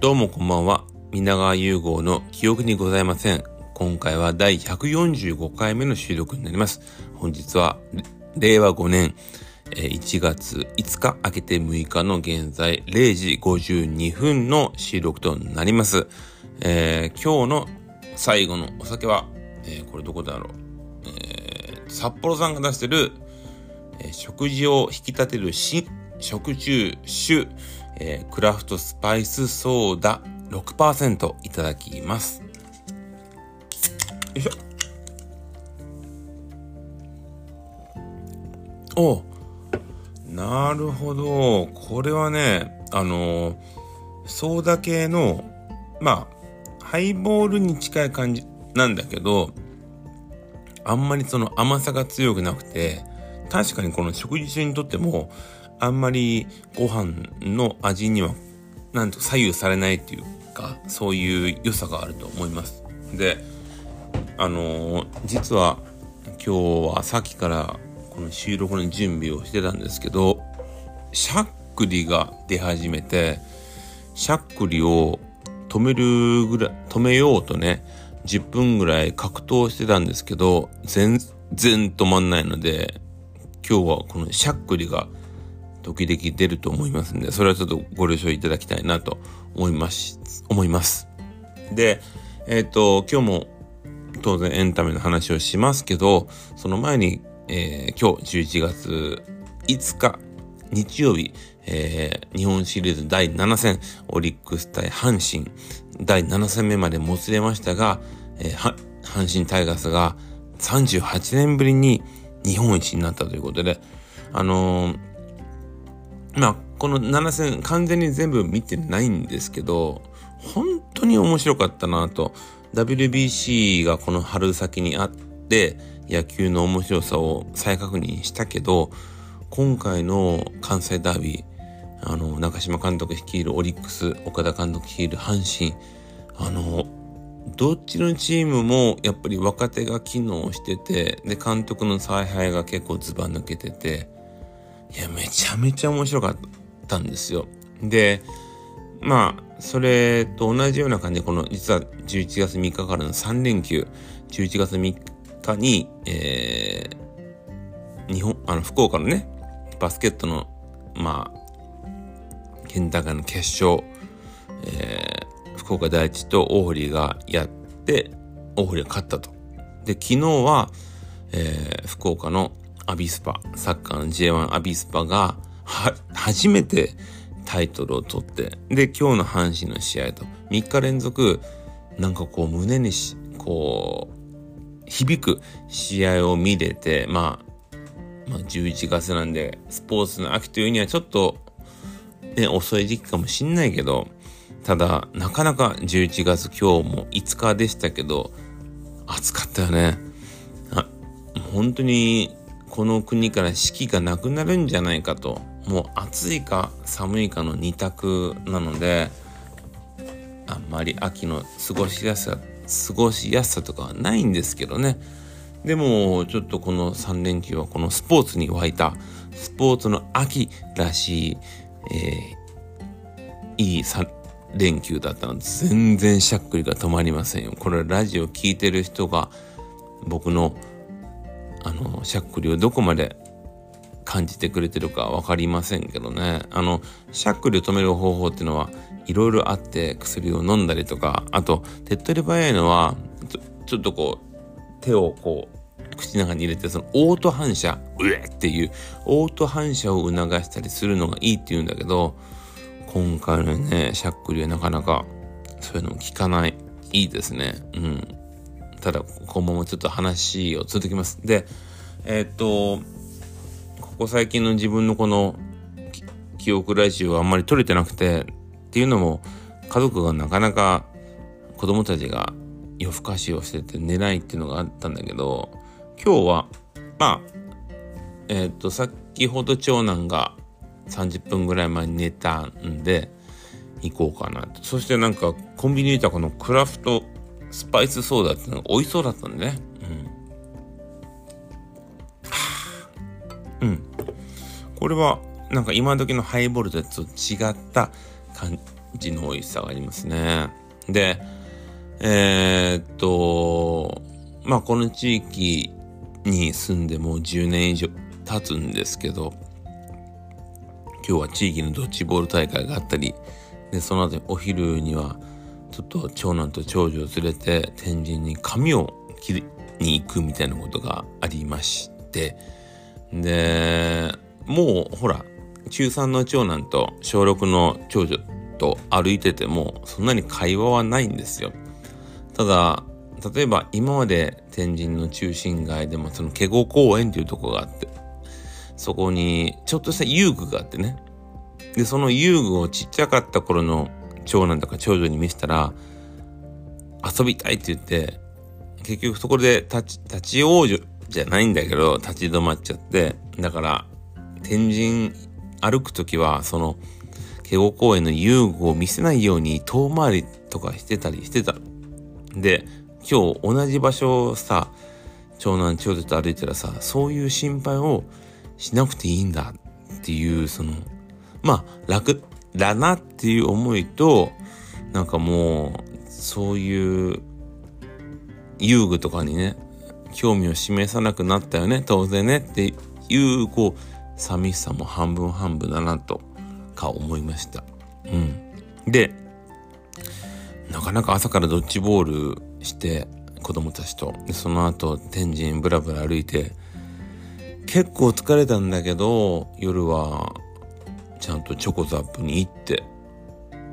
どうもこんばんは。皆川融合の記憶にございません。今回は第145回目の収録になります。本日は令和5年1月5日明けて6日の現在0時52分の収録となります。えー、今日の最後のお酒は、えー、これどこだろう、えー、札幌さんが出してる、え食事を引き立てる新食中酒、えクラフトスパイスソーダ6%いただきます。よいしょ。おなるほど。これはね、あのソーダ系の、まあ、ハイボールに近い感じなんだけど、あんまりその甘さが強くなくて、確かにこの食事中にとっても、あんまりご飯の味には、なんと左右されないっていうか、そういう良さがあると思います。で、あのー、実は今日はさっきからこの収録の準備をしてたんですけど、しゃっくりが出始めて、しゃっくりを止めるぐらい、止めようとね、10分ぐらい格闘してたんですけど、全然止まんないので、今日はこのしゃっくりが時々出ると思いますんで、それはちょっとご了承いただきたいなと思います、思います。で、えっ、ー、と、今日も当然エンタメの話をしますけど、その前に、えー、今日11月5日日曜日、えー、日本シリーズ第7戦、オリックス対阪神、第7戦目までもつれましたが、えー、阪神タイガースが38年ぶりに日本一になったということで、あのー、まあ、この7戦完全に全部見てないんですけど、本当に面白かったなと。WBC がこの春先にあって、野球の面白さを再確認したけど、今回の関西ダービー、あの、中島監督率いるオリックス、岡田監督率いる阪神、あの、どっちのチームもやっぱり若手が機能してて、で、監督の采配が結構ズバ抜けてて、いや、めちゃめちゃ面白かったんですよ。で、まあ、それと同じような感じで、この実は11月3日からの3連休、11月3日に、えー、日本、あの、福岡のね、バスケットの、まあ、県大会の決勝、えー、福岡第一と大堀がやって、大堀が勝ったと。で、昨日は、えー、福岡のアビスパ、サッカーの J1 アビスパが、は、初めてタイトルを取って、で、今日の阪神の試合と、3日連続、なんかこう胸にし、こう、響く試合を見れて、まあ、まあ、11月なんで、スポーツの秋というにはちょっと、ね、遅い時期かもしんないけど、ただ、なかなか11月今日も5日でしたけど、暑かったよね。本当にこの国から四季がなくなるんじゃないかと。もう暑いか寒いかの二択なのであんまり秋の過ごしやすさ過ごしやすさとかはないんですけどね。でもちょっとこの3連休はこのスポーツに湧いたスポーツの秋らしい、えー、いい3連休だったので全然しゃっくりが止まりませんよ。これラジオ聴いてる人が僕のあの、しゃっくりをどこまで感じてくれてるか分かりませんけどね。あの、しゃっくりを止める方法っていうのはいろいろあって薬を飲んだりとか、あと手っ取り早いのはちょ、っとこう、手をこう、口の中に入れて、そのオート反射、うえっていう、オート反射を促したりするのがいいって言うんだけど、今回のね、しゃっくりはなかなかそういうのも効かない。いいですね。うん。ただ今後もちょっと話を続きます。で、えー、っと、ここ最近の自分のこの記憶ラジオはあんまり取れてなくて、っていうのも家族がなかなか子供たちが夜更かしをしてて寝ないっていうのがあったんだけど、今日は、まあ、えー、っと、先ほど長男が30分ぐらい前に寝たんで、行こうかなと。そしてなんかコンビニにいたこのクラフトスパイスソーダってのが美味しそうだったんでね。うん。うん。これは、なんか今時のハイボールと違った感地の美味しさがありますね。で、えー、っと、まあこの地域に住んでもう10年以上経つんですけど、今日は地域のドッジボール大会があったり、で、その後お昼には、ちょっと長男と長女を連れて天神に髪を切りに行くみたいなことがありまして、で、もうほら、中3の長男と小6の長女と歩いててもそんなに会話はないんですよ。ただ、例えば今まで天神の中心街でもその華厳公園っていうとこがあって、そこにちょっとした遊具があってね。で、その遊具をちっちゃかった頃の長男とか長女に見せたら、遊びたいって言って、結局そこで立ち、立ち往生じゃないんだけど、立ち止まっちゃって、だから、天神歩くときは、その、慶応公園の遊具を見せないように遠回りとかしてたりしてた。で、今日同じ場所をさ、長男長女と歩いたらさ、そういう心配をしなくていいんだっていう、その、まあ、楽だなっていう思いと、なんかもう、そういう遊具とかにね、興味を示さなくなったよね、当然ねっていう、こう、寂しさも半分半分だなとか思いました。うん。で、なかなか朝からドッジボールして子供たちと、その後天神ブラブラ歩いて、結構疲れたんだけど、夜はちゃんとチョコザップに行って、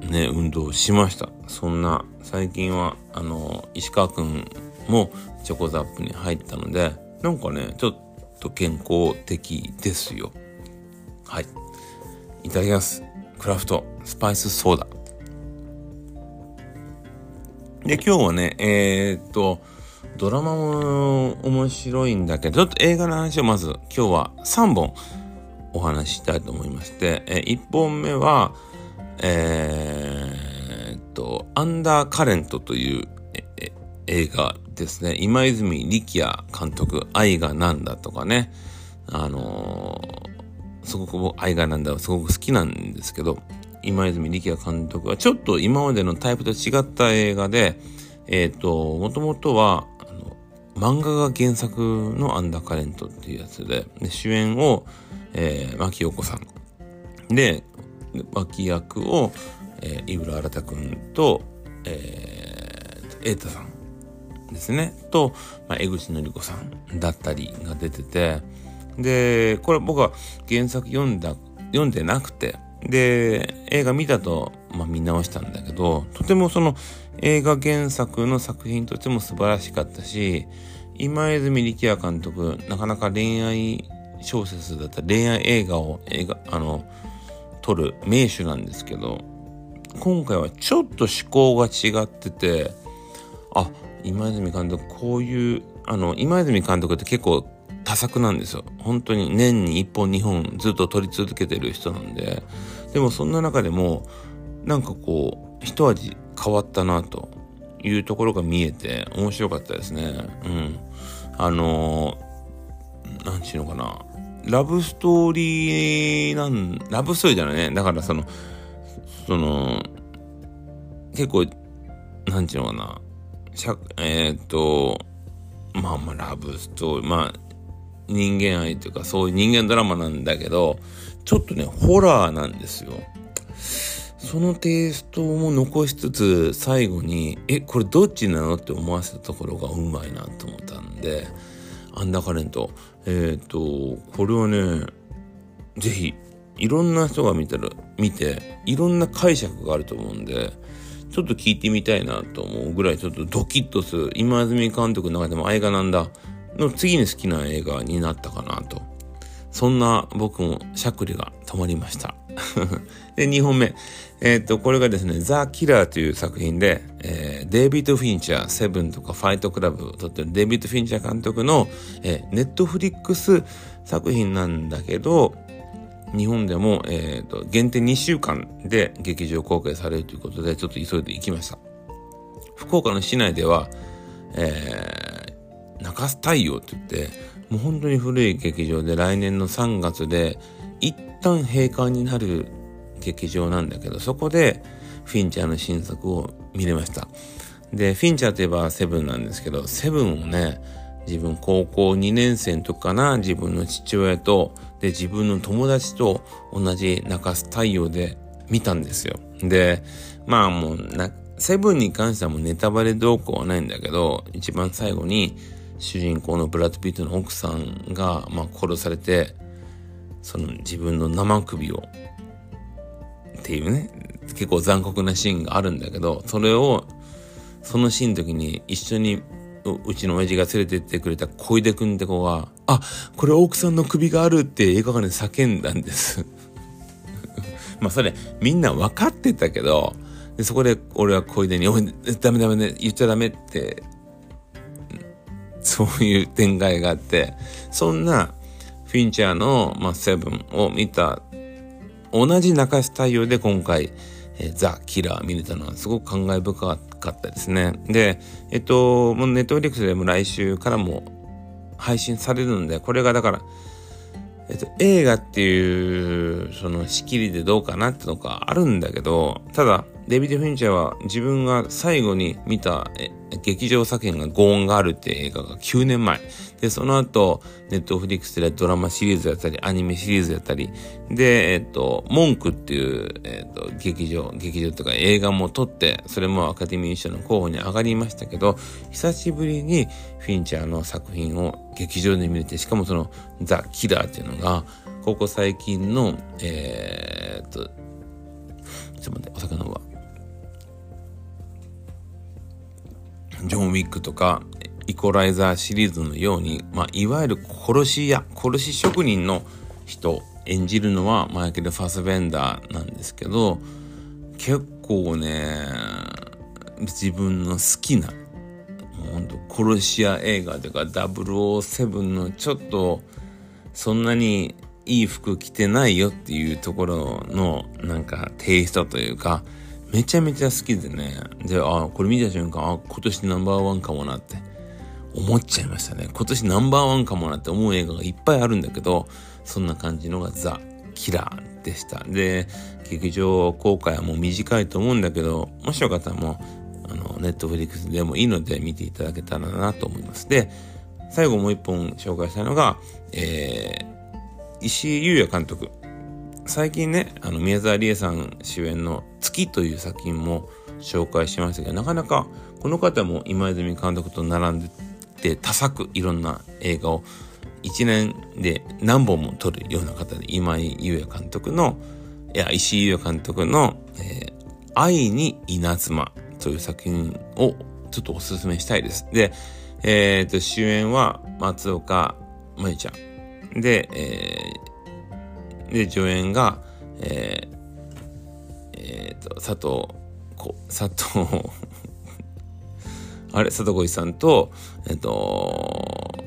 ね、運動しました。そんな、最近は、あの、石川くんもチョコザップに入ったので、なんかね、ちょっと健康的ですよ。はい。いただきます。クラフトスパイスソーダ。で、今日はね、えー、っと、ドラマも面白いんだけど、ちょっと映画の話をまず今日は3本お話ししたいと思いまして、え1本目は、えー、っと、アンダーカレントという映画ですね。今泉力也監督、愛がなんだとかね。あのー、すごく愛がなんだすごく好きなんですけど、今泉力也監督はちょっと今までのタイプと違った映画で、えっ、ー、と、もともとは、漫画が原作のアンダーカレントっていうやつで、で主演を、えー、牧陽子さん。で、脇役を、えー、井浦新くんと、えー、瑛太さんですね。と、まあ、江口のり子さんだったりが出てて、で、これ僕は原作読んだ、読んでなくて、で、映画見たと、まあ、見直したんだけど、とてもその映画原作の作品としても素晴らしかったし、今泉力也監督、なかなか恋愛小説だった恋愛映画を映画、あの、撮る名手なんですけど、今回はちょっと思考が違ってて、あ、今泉監督こういうあの今泉監督って結構多作なんですよ。本当に年に1本2本ずっと撮り続けてる人なんで。でもそんな中でもなんかこう一味変わったなというところが見えて面白かったですね。うん。あの何ちゅうのかなラブストーリーなんラブストーリーじゃないねだからそのその結構なんちゅうのかなしゃ、えー、っと、まあまあラブストーリー、まあ人間愛というかそういう人間ドラマなんだけど、ちょっとね、ホラーなんですよ。そのテイストも残しつつ、最後に、え、これどっちなのって思わせたところがうまいなと思ったんで、アンダーカレント。えっ、ー、と、これはね、是非、いろんな人が見たら、見て、いろんな解釈があると思うんで、ちょっと聞いてみたいなと思うぐらいちょっとドキッとする今泉監督の中でも映画なんだの次に好きな映画になったかなと。そんな僕もしゃくりが止まりました。で、2本目。えっ、と、これがですね、ザ・キラーという作品で、えー、デイビッド・フィンチャー、セブンとかファイトクラブを撮ってるデイビッド・フィンチャー監督の、えー、ネットフリックス作品なんだけど、日本でも、えーと、限定2週間で劇場公開されるということでちょっと急いで行きました福岡の市内では、えー、中洲太陽って言ってもう本当に古い劇場で来年の3月で一旦閉館になる劇場なんだけどそこでフィンチャーの新作を見れました。で、フィンチャーといえばセブンなんですけど、セブンをね、自分高校2年生の時かな、自分の父親と、で、自分の友達と同じ中洲太陽で見たんですよ。で、まあもうな、セブンに関してはもうネタバレ動向はないんだけど、一番最後に主人公のブラッド・ピットの奥さんが、まあ、殺されて、その自分の生首を、っていうね、結構残酷なシーンがあるんだけど、それを、そのシーンの時に一緒にうちの親父が連れてってくれた小出くんって子が、あ、これ奥さんの首があるって映画館で叫んだんです。まあそれみんな分かってたけど、でそこで俺は小出に、おい、ダメダメね、言っちゃダメって、そういう展開があって、そんなフィンチャーの、まあ、セブンを見た、同じ中洲太陽で今回、えー、ザ・キラー見れたのはすごく感慨深かったですね。で、えっと、もうネットフリックスでも来週からも配信されるんで、これがだから、えっと、映画っていう、その仕切りでどうかなってのがあるんだけど、ただ、デビッド・フィンチャーは自分が最後に見た劇場作品がゴーンがあるっていう映画が9年前。で、その後、ネットフリックスでドラマシリーズやったり、アニメシリーズやったり、で、えっと、文句っていう、えっと、劇場、劇場とか映画も撮って、それもアカデミー賞の候補に上がりましたけど、久しぶりにフィンチャーの作品を劇場で見れて、しかもその、ザ・キラーっていうのが、ここ最近の、えー、っと、ちょっと待って、お魚は。ジョン・ウィックとか、イコライザーシリーズのように、まあ、いわゆる殺し屋、殺し職人の人、演じるのはマイケル・ファスベンダーなんですけど、結構ね、自分の好きな、うんと殺し屋映画とか007のちょっと、そんなにいい服着てないよっていうところのなんかテイストというか、めちゃめちゃ好きでね。で、あ、これ見た瞬間、あ、今年ナンバーワンかもなって思っちゃいましたね。今年ナンバーワンかもなって思う映画がいっぱいあるんだけど、そんな感じのがザ・キラーでした。で、劇場公開はもう短いと思うんだけど、もしよかったらもう、あの、ネットフリックスでもいいので見ていただけたらなと思います。で、最後もう一本紹介したのが、えー、石井優也監督。最近ね、あの、宮沢りえさん主演の月という作品も紹介しましたけど、なかなかこの方も今泉監督と並んでて多作いろんな映画を1年で何本も撮るような方で、今井優也監督の、いや、石井優也監督の、えー、愛に稲妻という作品をちょっとお勧めしたいです。で、えっ、ー、と、主演は松岡舞ちゃん。で、えーで、助演が、えー、えー、と、佐藤、こ佐藤あれ佐藤浩市さんと、えっ、ー、と、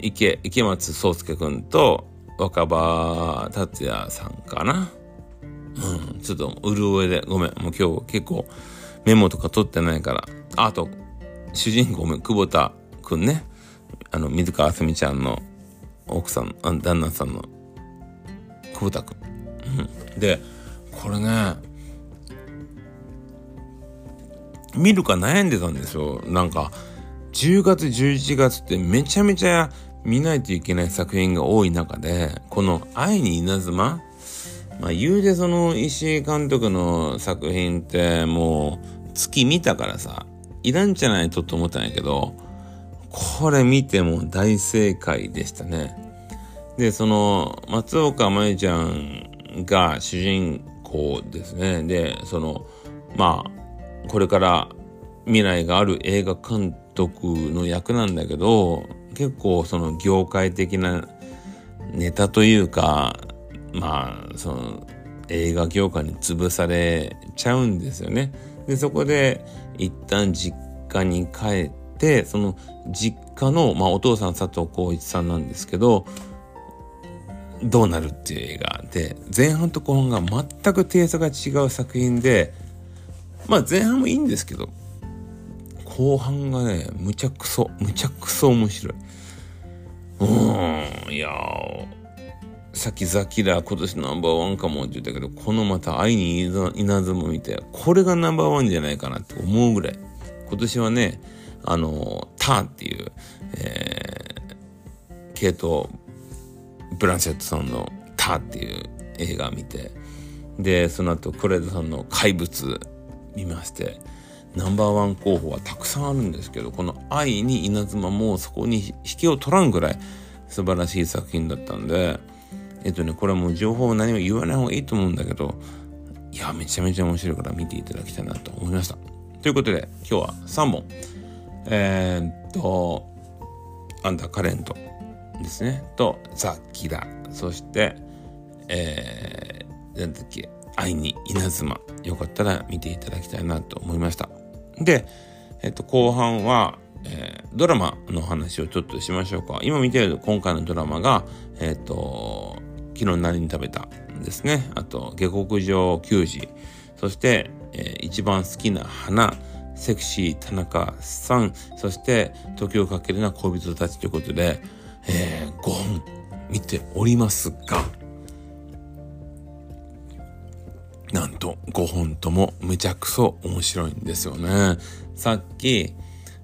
池、池松壮介くんと、若葉達也さんかな。うん、ちょっと、潤いで、ごめん。もう今日結構メモとか取ってないから。あと、主人公も久保田くんね。あの、水川あすみちゃんの奥さん、旦那さんの久保田君。で、これね、見るか悩んでたんですよ。なんか、10月、11月ってめちゃめちゃ見ないといけない作品が多い中で、この愛に稲妻まあ言うてその石井監督の作品ってもう月見たからさ、いらんじゃないとと思ったんやけど、これ見ても大正解でしたね。で、その、松岡茉優ちゃんが主人公ですね。で、その、まあ、これから未来がある映画監督の役なんだけど、結構その業界的なネタというか、まあ、その映画業界に潰されちゃうんですよね。で、そこで一旦実家に帰って、その実家の、まあお父さん佐藤浩一さんなんですけど、どうなるっていう映画で、前半と後半が全くテイストが違う作品で、まあ前半もいいんですけど、後半がね、むちゃくそ、むちゃくそ面白い。うん、いやさっきザ・キラー今年ナンバーワンかもって言ったけど、このまた愛に稲妻見て、これがナンバーワンじゃないかなって思うぐらい。今年はね、あの、ターンっていう、えー、ケイト・ブランシェットさんのタっていう映画見て、で、その後、クレイドさんの怪物見まして、ナンバーワン候補はたくさんあるんですけど、この愛に稲妻もそこに引けを取らんぐらい素晴らしい作品だったんで、えっとね、これはもう情報を何も言わない方がいいと思うんだけど、いや、めちゃめちゃ面白いから見ていただきたいなと思いました。ということで、今日は3本。えー、っと、アンダーカレントですね。と、ザ・キラ。そして、えー、なんだっけ、愛に稲妻。よかったら見ていただきたいなと思いました。で、えっと、後半は、えー、ドラマの話をちょっとしましょうか。今見てる今回のドラマが、えっと、昨日何に食べたですね。あと、下克上球児。そして、えー、一番好きな花。セクシー田中さん。そして、時をかけるな恋人たちということで、えー、5本見ておりますが、なんと5本ともめちゃくそ面白いんですよね。さっき、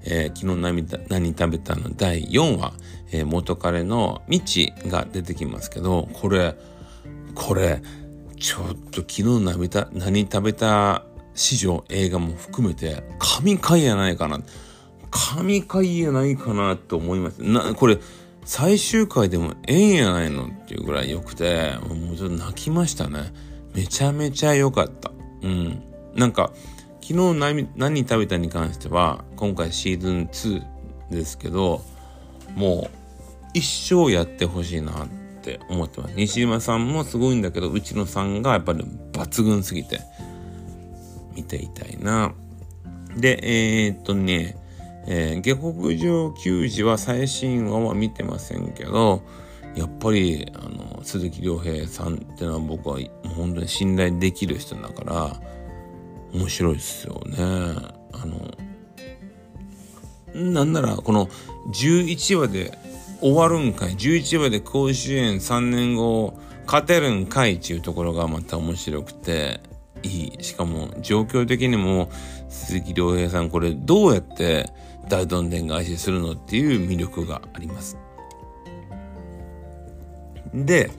えー、昨日何何食べたの第4話、えー、元彼のミチが出てきますけど、これ、これ、ちょっと昨日何た何食べた史上映画も含めて神回やないかな。神回やないかなと思います。な、これ、最終回でもええんやないのっていうぐらい良くて、もうちょっと泣きましたね。めちゃめちゃ良かった。うん。なんか、昨日何何食べたに関しては、今回シーズン2ですけど、もう一生やってほしいなって思ってます。西島さんもすごいんだけど、内野さんがやっぱり抜群すぎて、見ていたいな。で、えー、っとね、えー、下克上球児は最新話は見てませんけど、やっぱり、あの、鈴木亮平さんってのは僕は本当に信頼できる人だから、面白いですよね。あの、なんならこの11話で終わるんかい ?11 話で甲子園3年後勝てるんかいっていうところがまた面白くていい。しかも状況的にも鈴木亮平さんこれどうやって大どんでん返しするのっていう魅力があります。で、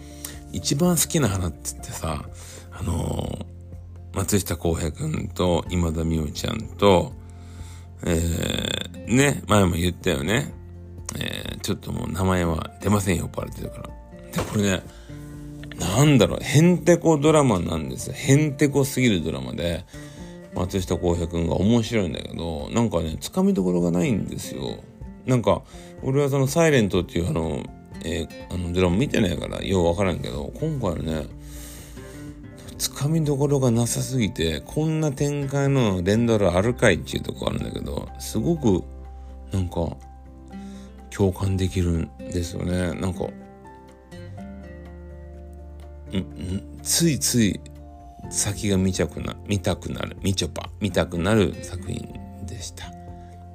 一番好きな花って言ってさ、あのー松下洸平君と今田美桜ちゃんと、えー、ね、前も言ったよね。えー、ちょっともう名前は出ませんよ、バレてるから。で、これね、なんだろう、へんてこドラマなんですよ。へんてこすぎるドラマで、松下洸平君が面白いんだけど、なんかね、つかみどころがないんですよ。なんか、俺はそのサイレントっていうあの、えー、あのドラマ見てないからようわからんけど、今回ね、つかみどころがなさすぎて、こんな展開の連ドラあるかいっていうとこあるんだけど、すごく、なんか、共感できるんですよね。なんか、ん、ん、ついつい先が見ちゃくな、見たくなる、みちょぱ、見たくなる作品でした。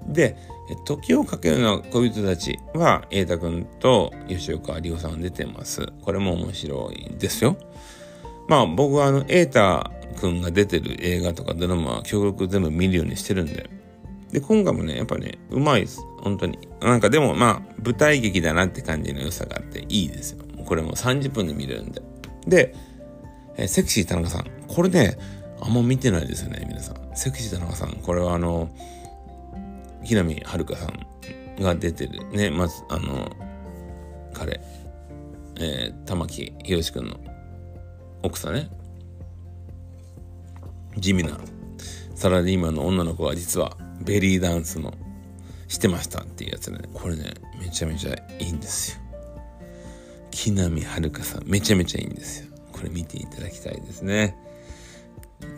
で、時をかけるのは恋人たちは、瑛太くんと吉岡里帆さん出てます。これも面白いですよ。まあ僕はあの、エータ君が出てる映画とかドラマは極力全部見るようにしてるんで。で、今回もね、やっぱね、うまいです。本当に。なんかでもまあ、舞台劇だなって感じの良さがあっていいですよ。これも30分で見れるんで。で、えー、セクシー田中さん。これね、あんま見てないですよね、皆さん。セクシー田中さん。これはあの、木南遥さんが出てる。ね、まず、あの、彼、えー、玉木宏くんの奥さんね。地味なサラリーマンの女の子が実はベリーダンスのしてましたっていうやつね。これねめちゃめちゃいいんですよ。木南遥さん。めちゃめちゃいいんですよ。これ見ていただきたいですね。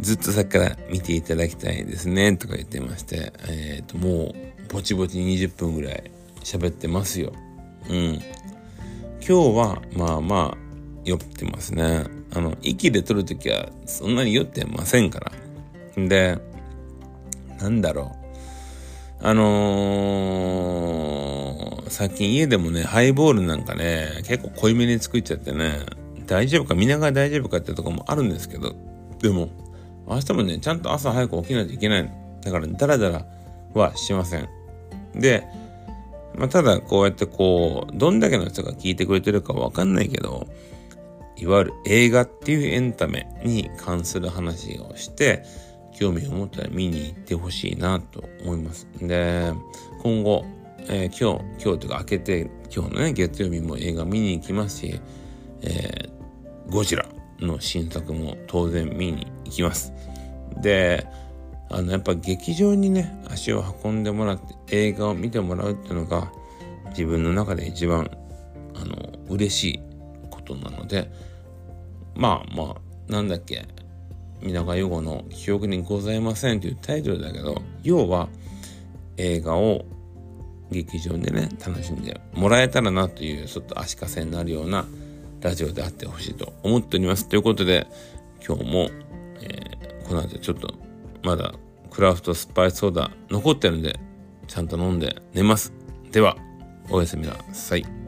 ずっとさっきから見ていただきたいですね。とか言ってまして。えっ、ー、ともうぼちぼち20分ぐらい喋ってますよ。うん。今日はまあまあ酔ってますね。あの、息で撮るときはそんなに酔ってませんから。で、なんだろう。あのー、最近家でもね、ハイボールなんかね、結構濃いめに作っちゃってね、大丈夫か見ながら大丈夫かってとこもあるんですけどでも明日もねちゃんと朝早く起きないといけないだからダラダラはしません。で、まあ、ただこうやってこうどんだけの人が聞いてくれてるかわかんないけどいわゆる映画っていうエンタメに関する話をして興味を持ったら見に行ってほしいなと思います。で今後えー、今日、今日というか明けて、今日のね、月曜日も映画見に行きますし、えー、ゴジラの新作も当然見に行きます。で、あの、やっぱ劇場にね、足を運んでもらって映画を見てもらうっていうのが、自分の中で一番、あの、嬉しいことなので、まあまあ、なんだっけ、皆川優吾の記憶にございませんというタイトルだけど、要は映画を劇場でね楽しんでもらえたらなというちょっと足かせになるようなラジオであってほしいと思っております。ということで今日も、えー、この後ちょっとまだクラフトスパイスソーダ残ってるんでちゃんと飲んで寝ます。ではおやすみなさい。